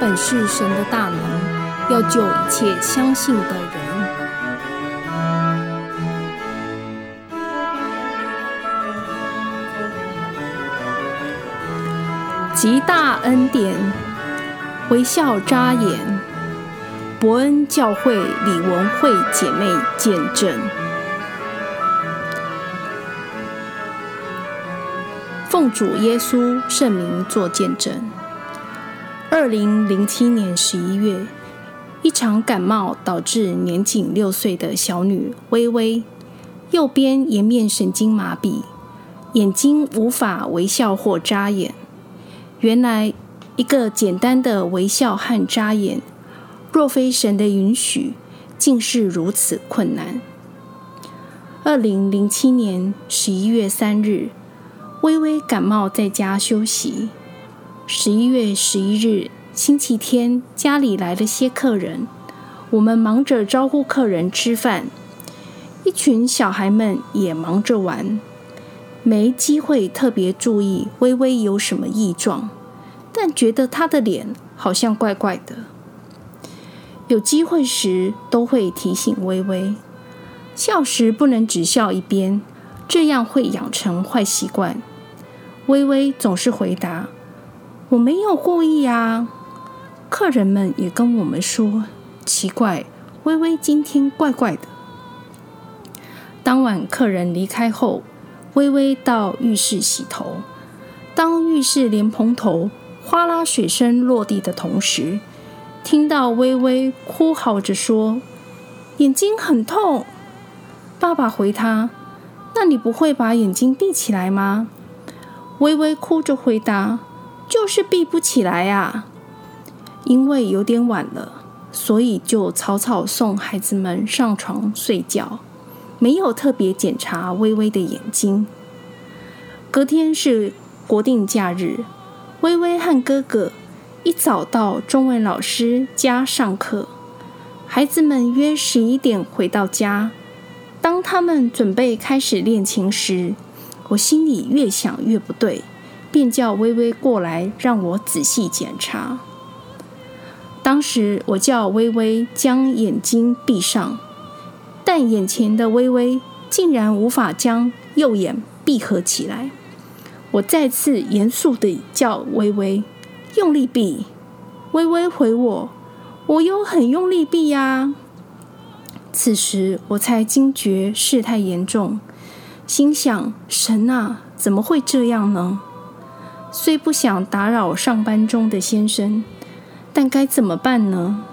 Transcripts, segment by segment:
本是神的大能，要救一切相信的人。极大恩典，微笑眨眼，伯恩教会李文慧姐妹见证。奉主耶稣圣名做见证。二零零七年十一月，一场感冒导致年仅六岁的小女微微右边颜面神经麻痹，眼睛无法微笑或眨眼。原来，一个简单的微笑和眨眼，若非神的允许，竟是如此困难。二零零七年十一月三日，微微感冒在家休息。十一月十一日，星期天，家里来了些客人，我们忙着招呼客人吃饭，一群小孩们也忙着玩。没机会特别注意微微有什么异状，但觉得她的脸好像怪怪的。有机会时都会提醒微微，笑时不能只笑一边，这样会养成坏习惯。微微总是回答：“我没有故意啊。”客人们也跟我们说：“奇怪，微微今天怪怪的。”当晚客人离开后。微微到浴室洗头，当浴室莲蓬头哗啦水声落地的同时，听到微微哭嚎着说：“眼睛很痛。”爸爸回他：“那你不会把眼睛闭起来吗？”微微哭着回答：“就是闭不起来啊。”因为有点晚了，所以就草草送孩子们上床睡觉。没有特别检查微微的眼睛。隔天是国定假日，微微和哥哥一早到中文老师家上课。孩子们约十一点回到家。当他们准备开始练琴时，我心里越想越不对，便叫微微过来让我仔细检查。当时我叫微微将眼睛闭上。但眼前的微微竟然无法将右眼闭合起来。我再次严肃地叫微微用力闭。微微回我：“我有很用力闭呀。”此时我才惊觉事态严重，心想：“神啊，怎么会这样呢？”虽不想打扰上班中的先生，但该怎么办呢？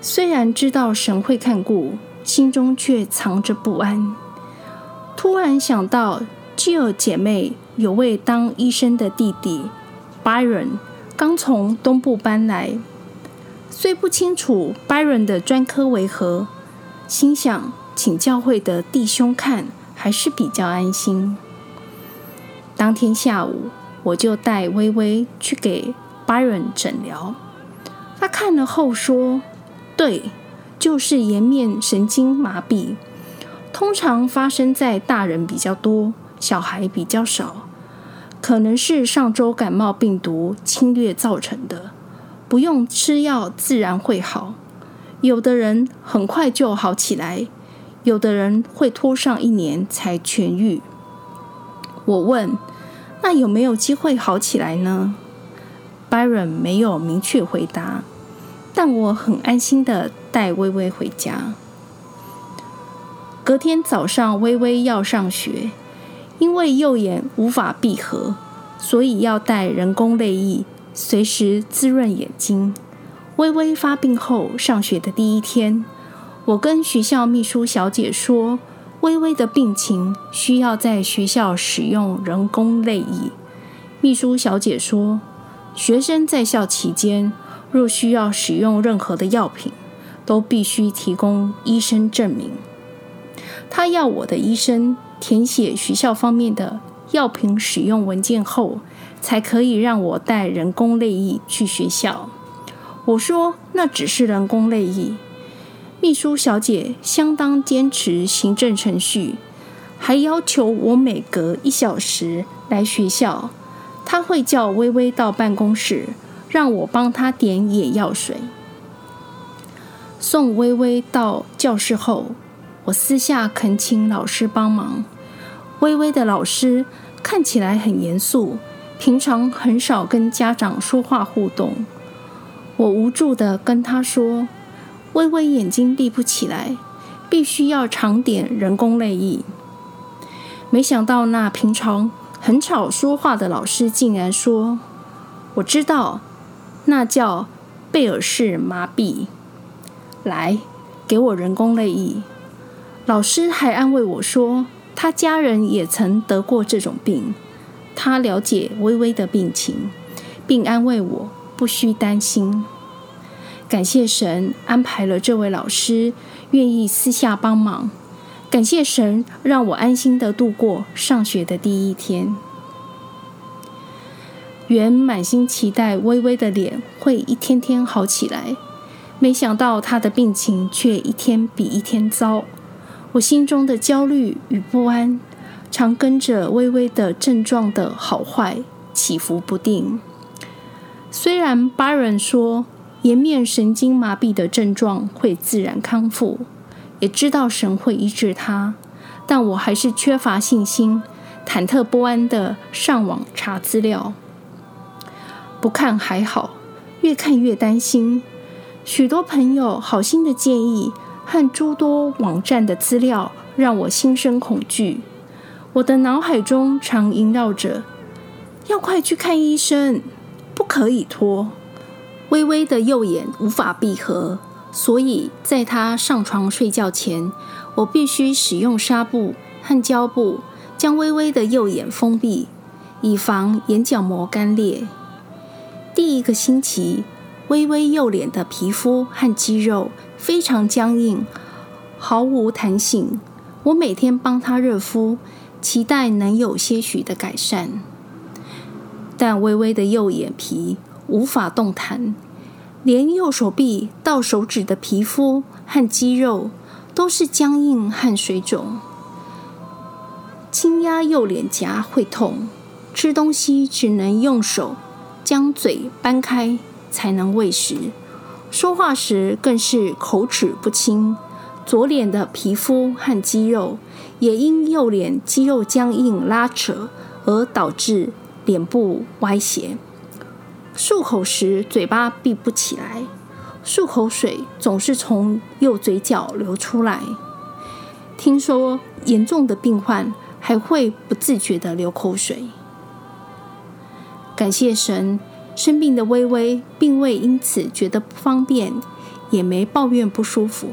虽然知道神会看顾。心中却藏着不安。突然想到基尔姐妹有位当医生的弟弟 Byron，刚从东部搬来。虽不清楚 Byron 的专科为何，心想请教会的弟兄看还是比较安心。当天下午，我就带微微去给 Byron 诊疗。他看了后说：“对。”就是颜面神经麻痹，通常发生在大人比较多，小孩比较少，可能是上周感冒病毒侵略造成的，不用吃药自然会好。有的人很快就好起来，有的人会拖上一年才痊愈。我问：那有没有机会好起来呢？Byron 没有明确回答。但我很安心的带微微回家。隔天早上，微微要上学，因为右眼无法闭合，所以要戴人工泪液，随时滋润眼睛。微微发病后，上学的第一天，我跟学校秘书小姐说，微微的病情需要在学校使用人工泪液。秘书小姐说，学生在校期间。若需要使用任何的药品，都必须提供医生证明。他要我的医生填写学校方面的药品使用文件后，才可以让我带人工泪液去学校。我说那只是人工泪液。秘书小姐相当坚持行政程序，还要求我每隔一小时来学校。她会叫微微到办公室。让我帮她点眼药水。送微微到教室后，我私下恳请老师帮忙。微微的老师看起来很严肃，平常很少跟家长说话互动。我无助的跟他说：“微微眼睛闭不起来，必须要常点人工泪液。”没想到那平常很少说话的老师竟然说：“我知道，那叫贝尔氏麻痹。”来，给我人工泪液。老师还安慰我说，他家人也曾得过这种病，他了解微微的病情，并安慰我不需担心。感谢神安排了这位老师，愿意私下帮忙。感谢神让我安心的度过上学的第一天。原满心期待微微的脸会一天天好起来。没想到他的病情却一天比一天糟，我心中的焦虑与不安，常跟着微微的症状的好坏起伏不定。虽然巴人说颜面神经麻痹的症状会自然康复，也知道神会医治他，但我还是缺乏信心，忐忑不安的上网查资料。不看还好，越看越担心。许多朋友好心的建议和诸多网站的资料，让我心生恐惧。我的脑海中常萦绕着：要快去看医生，不可以拖。微微的右眼无法闭合，所以在他上床睡觉前，我必须使用纱布和胶布将微微的右眼封闭，以防眼角膜干裂。第一个星期。微微右脸的皮肤和肌肉非常僵硬，毫无弹性。我每天帮他热敷，期待能有些许的改善。但微微的右眼皮无法动弹，连右手臂到手指的皮肤和肌肉都是僵硬和水肿。轻压右脸颊会痛，吃东西只能用手将嘴掰开。才能喂食，说话时更是口齿不清。左脸的皮肤和肌肉也因右脸肌肉僵硬拉扯而导致脸部歪斜。漱口时嘴巴闭不起来，漱口水总是从右嘴角流出来。听说严重的病患还会不自觉的流口水。感谢神。生病的微微并未因此觉得不方便，也没抱怨不舒服。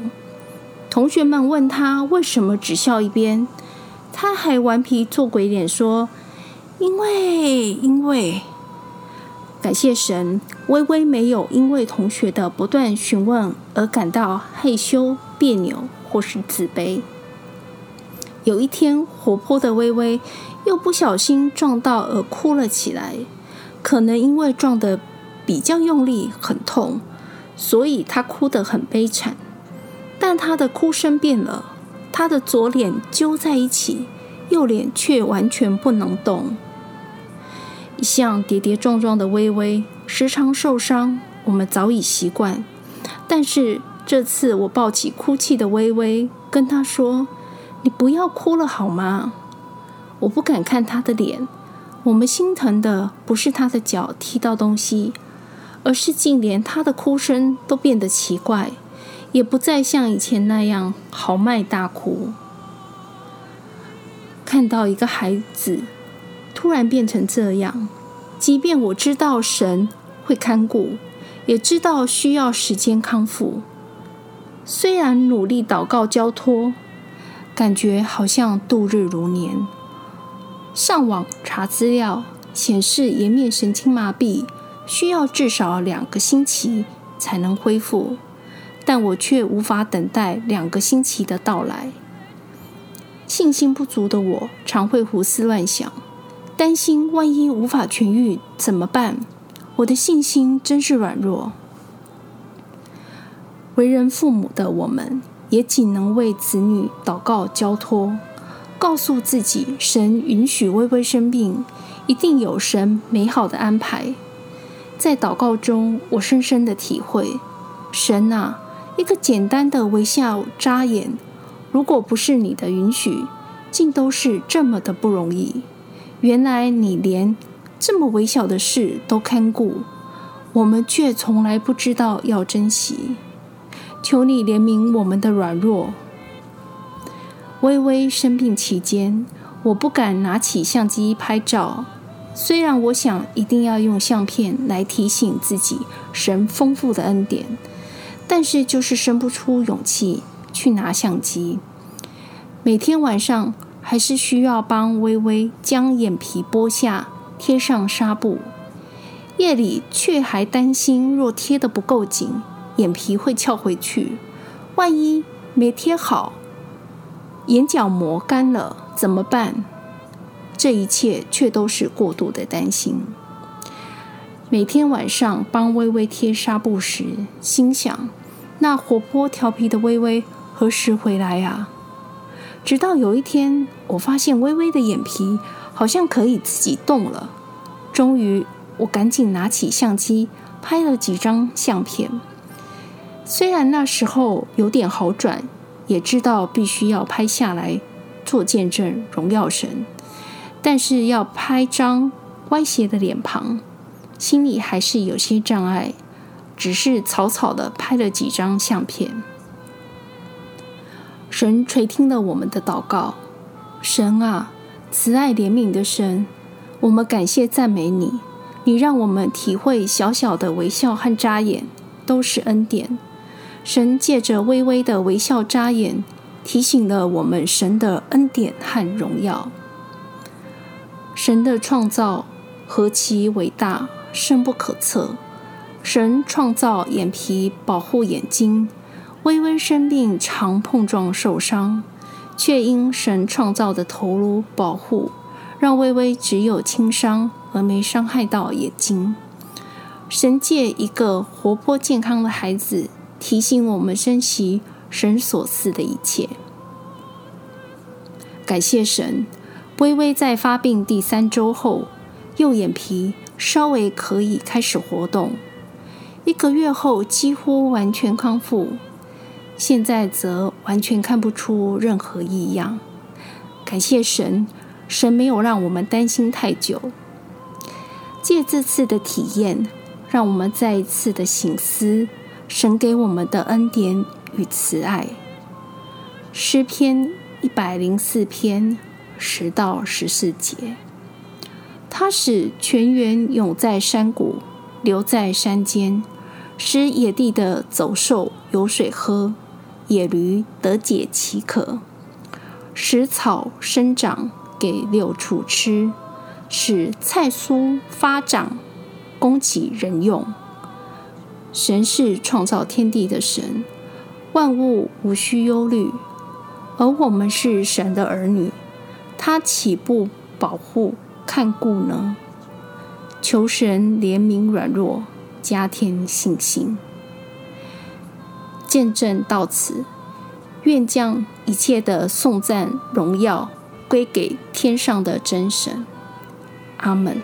同学们问他为什么只笑一边，他还顽皮做鬼脸说：“因为，因为。”感谢神，微微没有因为同学的不断询问而感到害羞、别扭或是自卑。有一天，活泼的微微又不小心撞到而哭了起来。可能因为撞得比较用力，很痛，所以他哭得很悲惨。但他的哭声变了，他的左脸揪在一起，右脸却完全不能动。一向跌跌撞撞的微微，时常受伤，我们早已习惯。但是这次，我抱起哭泣的微微，跟他说：“你不要哭了好吗？”我不敢看他的脸。我们心疼的不是他的脚踢到东西，而是竟连他的哭声都变得奇怪，也不再像以前那样豪迈大哭。看到一个孩子突然变成这样，即便我知道神会看顾，也知道需要时间康复，虽然努力祷告交托，感觉好像度日如年。上网查资料显示，颜面神经麻痹需要至少两个星期才能恢复，但我却无法等待两个星期的到来。信心不足的我常会胡思乱想，担心万一无法痊愈怎么办？我的信心真是软弱。为人父母的我们，也仅能为子女祷告交托。告诉自己，神允许微微生病，一定有神美好的安排。在祷告中，我深深的体会，神啊，一个简单的微笑眨眼，如果不是你的允许，竟都是这么的不容易。原来你连这么微小的事都看顾，我们却从来不知道要珍惜。求你怜悯我们的软弱。微微生病期间，我不敢拿起相机拍照。虽然我想一定要用相片来提醒自己神丰富的恩典，但是就是生不出勇气去拿相机。每天晚上还是需要帮微微将眼皮剥下，贴上纱布。夜里却还担心，若贴得不够紧，眼皮会翘回去。万一没贴好，眼角膜干了怎么办？这一切却都是过度的担心。每天晚上帮微微贴纱布时，心想：那活泼调皮的微微何时回来啊？直到有一天，我发现微微的眼皮好像可以自己动了。终于，我赶紧拿起相机拍了几张相片。虽然那时候有点好转，也知道必须要拍下来做见证荣耀神，但是要拍张歪斜的脸庞，心里还是有些障碍。只是草草的拍了几张相片。神垂听了我们的祷告，神啊，慈爱怜悯的神，我们感谢赞美你，你让我们体会小小的微笑和眨眼都是恩典。神借着微微的微笑眨眼，提醒了我们神的恩典和荣耀。神的创造何其伟大，深不可测。神创造眼皮保护眼睛，微微生病常碰撞受伤，却因神创造的头颅保护，让微微只有轻伤而没伤害到眼睛。神借一个活泼健康的孩子。提醒我们珍惜神所赐的一切。感谢神，微微在发病第三周后，右眼皮稍微可以开始活动，一个月后几乎完全康复，现在则完全看不出任何异样。感谢神，神没有让我们担心太久。借这次的体验，让我们再一次的醒思。神给我们的恩典与慈爱，诗篇一百零四篇十到十四节，它使泉源涌在山谷，流在山间，使野地的走兽有水喝，野驴得解其渴，使草生长给六畜吃，使菜蔬发长，供给人用。神是创造天地的神，万物无需忧虑，而我们是神的儿女，他岂不保护看顾呢？求神怜悯软弱，加添信心。见证到此，愿将一切的颂赞荣耀归给天上的真神。阿门。